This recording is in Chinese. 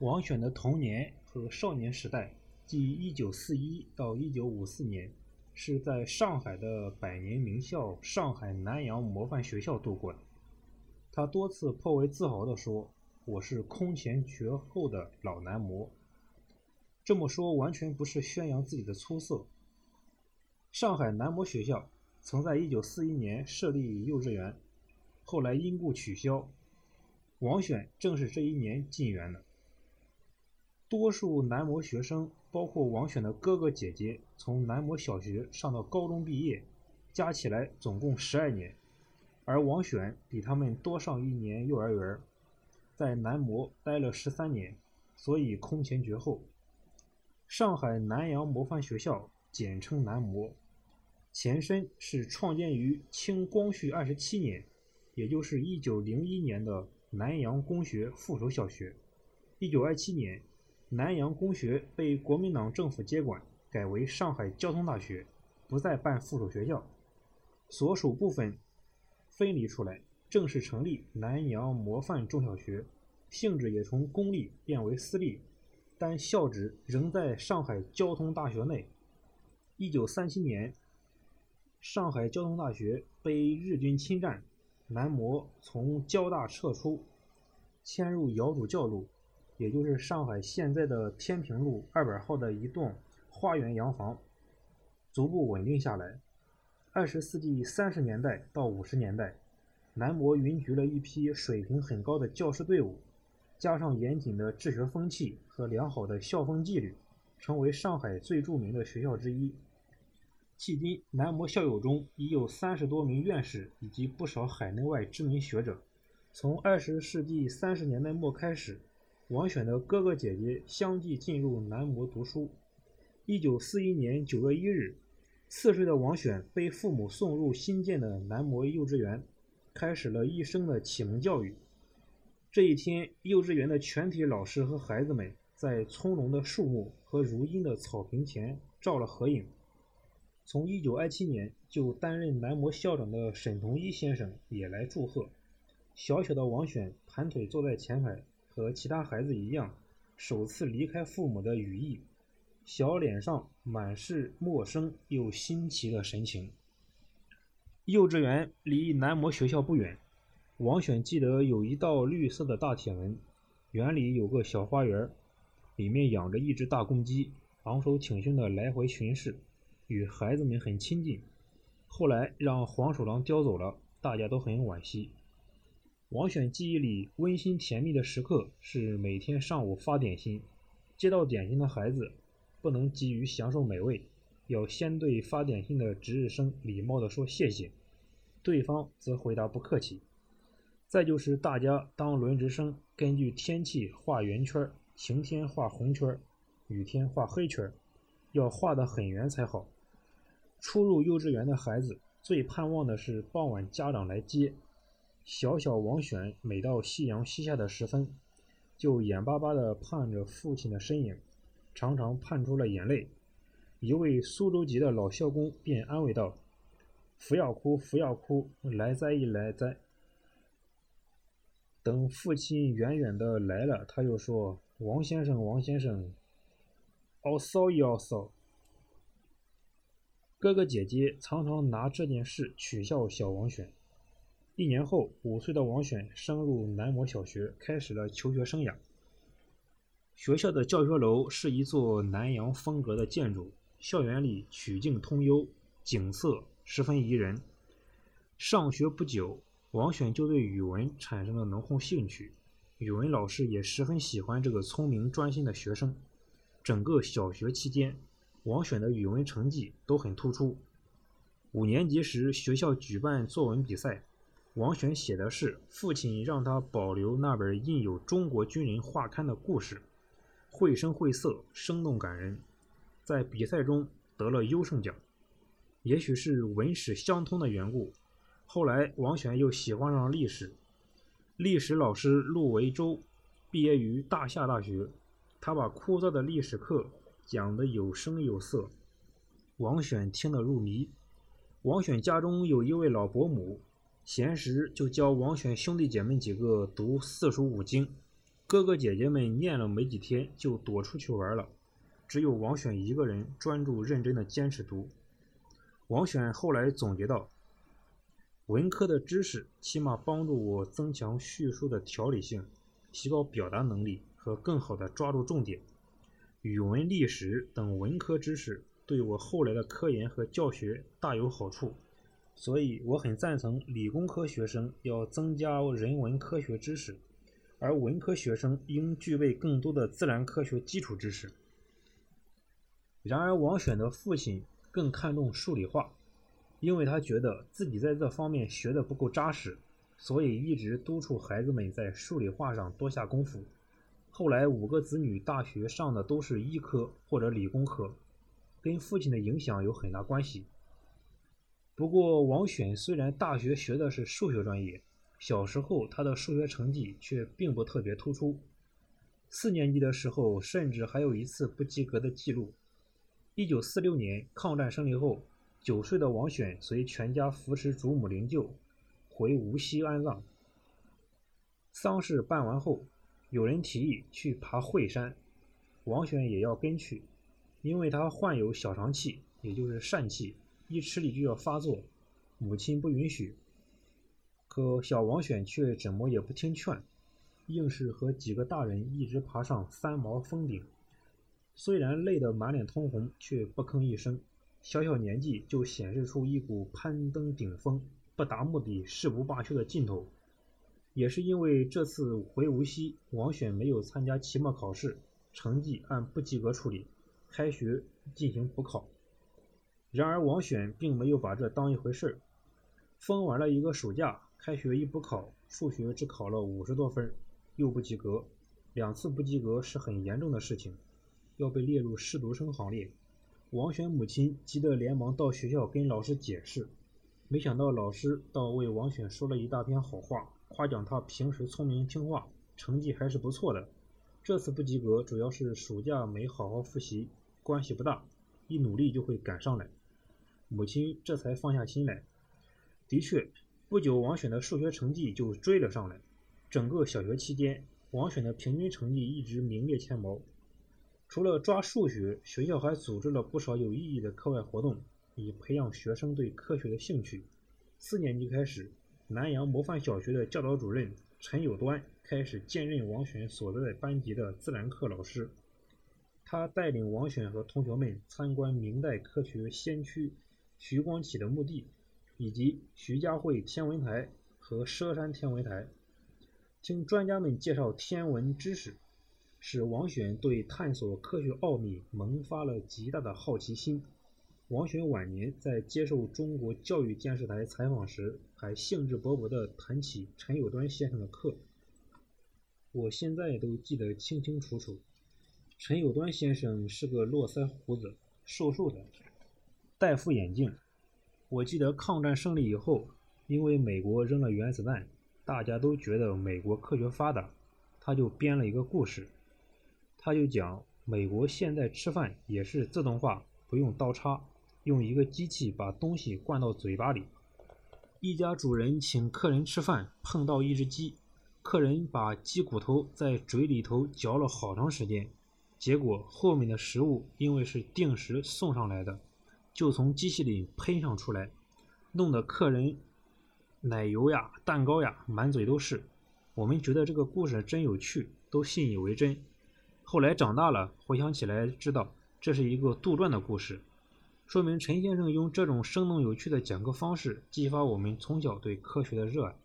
王选的童年和少年时代，即1941到1954年，是在上海的百年名校上海南洋模范学校度过的。他多次颇为自豪地说：“我是空前绝后的老男模。”这么说完全不是宣扬自己的出色。上海男模学校曾在1941年设立幼稚园，后来因故取消。王选正是这一年进园的。多数男模学生，包括王选的哥哥姐姐，从男模小学上到高中毕业，加起来总共十二年，而王选比他们多上一年幼儿园，在男模待了十三年，所以空前绝后。上海南洋模范学校，简称南模，前身是创建于清光绪二十七年，也就是一九零一年的。南洋公学附属小学，一九二七年，南洋公学被国民党政府接管，改为上海交通大学，不再办附属学校，所属部分分离出来，正式成立南洋模范中小学，性质也从公立变为私立，但校址仍在上海交通大学内。一九三七年，上海交通大学被日军侵占。南模从交大撤出，迁入姚主教路，也就是上海现在的天平路二百号的一栋花园洋房，逐步稳定下来。二十世纪三十年代到五十年代，南模云集了一批水平很高的教师队伍，加上严谨的治学风气和良好的校风纪律，成为上海最著名的学校之一。迄今，南模校友中已有三十多名院士以及不少海内外知名学者。从二十世纪三十年代末开始，王选的哥哥姐姐相继进入南模读书。一九四一年九月一日，四岁的王选被父母送入新建的南模幼稚园，开始了一生的启蒙教育。这一天，幼稚园的全体老师和孩子们在葱茏的树木和如茵的草坪前照了合影。从1927年就担任南模校长的沈同一先生也来祝贺。小小的王选盘腿坐在前排，和其他孩子一样，首次离开父母的羽翼，小脸上满是陌生又新奇的神情。幼稚园离南模学校不远，王选记得有一道绿色的大铁门，园里有个小花园，里面养着一只大公鸡，昂首挺胸的来回巡视。与孩子们很亲近，后来让黄鼠狼叼走了，大家都很惋惜。王选记忆里温馨甜蜜的时刻是每天上午发点心，接到点心的孩子不能急于享受美味，要先对发点心的值日生礼貌地说谢谢，对方则回答不客气。再就是大家当轮值生，根据天气画圆圈，晴天画红圈，雨天画黑圈，要画得很圆才好。初入幼稚园的孩子最盼望的是傍晚家长来接。小小王选每到夕阳西下的时分，就眼巴巴地盼着父亲的身影，常常盼出了眼泪。一位苏州籍的老校工便安慰道：“不要哭，不要哭，来哉一来哉。”等父亲远远的来了，他又说：“王先生，王先生，熬骚一熬骚。”哥哥姐姐常常拿这件事取笑小王选。一年后，五岁的王选升入南模小学，开始了求学生涯。学校的教学楼是一座南洋风格的建筑，校园里曲径通幽，景色十分宜人。上学不久，王选就对语文产生了浓厚兴趣，语文老师也十分喜欢这个聪明专心的学生。整个小学期间，王选的语文成绩都很突出。五年级时，学校举办作文比赛，王选写的是父亲让他保留那本印有中国军人画刊的故事，绘声绘色，生动感人，在比赛中得了优胜奖。也许是文史相通的缘故，后来王选又喜欢上历史。历史老师陆维洲毕业于大夏大学，他把枯燥的历史课。讲得有声有色，王选听得入迷。王选家中有一位老伯母，闲时就教王选兄弟姐妹几个读四书五经。哥哥姐姐们念了没几天就躲出去玩了，只有王选一个人专注认真的坚持读。王选后来总结道：“文科的知识起码帮助我增强叙述的条理性，提高表达能力和更好的抓住重点。语文、历史等文科知识对我后来的科研和教学大有好处，所以我很赞成理工科学生要增加人文科学知识。”而文科学生应具备更多的自然科学基础知识。然而，王选的父亲更看重数理化，因为他觉得自己在这方面学得不够扎实，所以一直督促孩子们在数理化上多下功夫。后来，五个子女大学上的都是医科或者理工科，跟父亲的影响有很大关系。不过，王选虽然大学学的是数学专业。小时候，他的数学成绩却并不特别突出。四年级的时候，甚至还有一次不及格的记录。一九四六年抗战胜利后，九岁的王选随全家扶持祖母灵柩回无锡安葬。丧事办完后，有人提议去爬惠山，王选也要跟去，因为他患有小肠气，也就是疝气，一吃力就要发作，母亲不允许。可小王选却怎么也不听劝，硬是和几个大人一直爬上三毛峰顶。虽然累得满脸通红，却不吭一声。小小年纪就显示出一股攀登顶峰、不达目的誓不罢休的劲头。也是因为这次回无锡，王选没有参加期末考试，成绩按不及格处理，开学进行补考。然而王选并没有把这当一回事儿，疯玩了一个暑假。开学一补考，数学只考了五十多分，又不及格。两次不及格是很严重的事情，要被列入失读生行列。王选母亲急得连忙到学校跟老师解释，没想到老师倒为王选说了一大篇好话，夸奖他平时聪明听话，成绩还是不错的。这次不及格主要是暑假没好好复习，关系不大，一努力就会赶上来。母亲这才放下心来。的确。不久，王选的数学成绩就追了上来。整个小学期间，王选的平均成绩一直名列前茅。除了抓数学，学校还组织了不少有意义的课外活动，以培养学生对科学的兴趣。四年级开始，南阳模范小学的教导主任陈有端开始兼任王选所在班级的自然课老师。他带领王选和同学们参观明代科学先驱徐光启的墓地。以及徐家汇天文台和佘山天文台，听专家们介绍天文知识，使王选对探索科学奥秘萌发了极大的好奇心。王选晚年在接受中国教育电视台采访时，还兴致勃勃地谈起陈友端先生的课。我现在都记得清清楚楚。陈友端先生是个络腮胡子、瘦瘦的，戴副眼镜。我记得抗战胜利以后，因为美国扔了原子弹，大家都觉得美国科学发达，他就编了一个故事。他就讲美国现在吃饭也是自动化，不用刀叉，用一个机器把东西灌到嘴巴里。一家主人请客人吃饭，碰到一只鸡，客人把鸡骨头在嘴里头嚼了好长时间，结果后面的食物因为是定时送上来的。就从机器里喷上出来，弄得客人奶油呀、蛋糕呀满嘴都是。我们觉得这个故事真有趣，都信以为真。后来长大了，回想起来知道这是一个杜撰的故事，说明陈先生用这种生动有趣的讲课方式，激发我们从小对科学的热爱。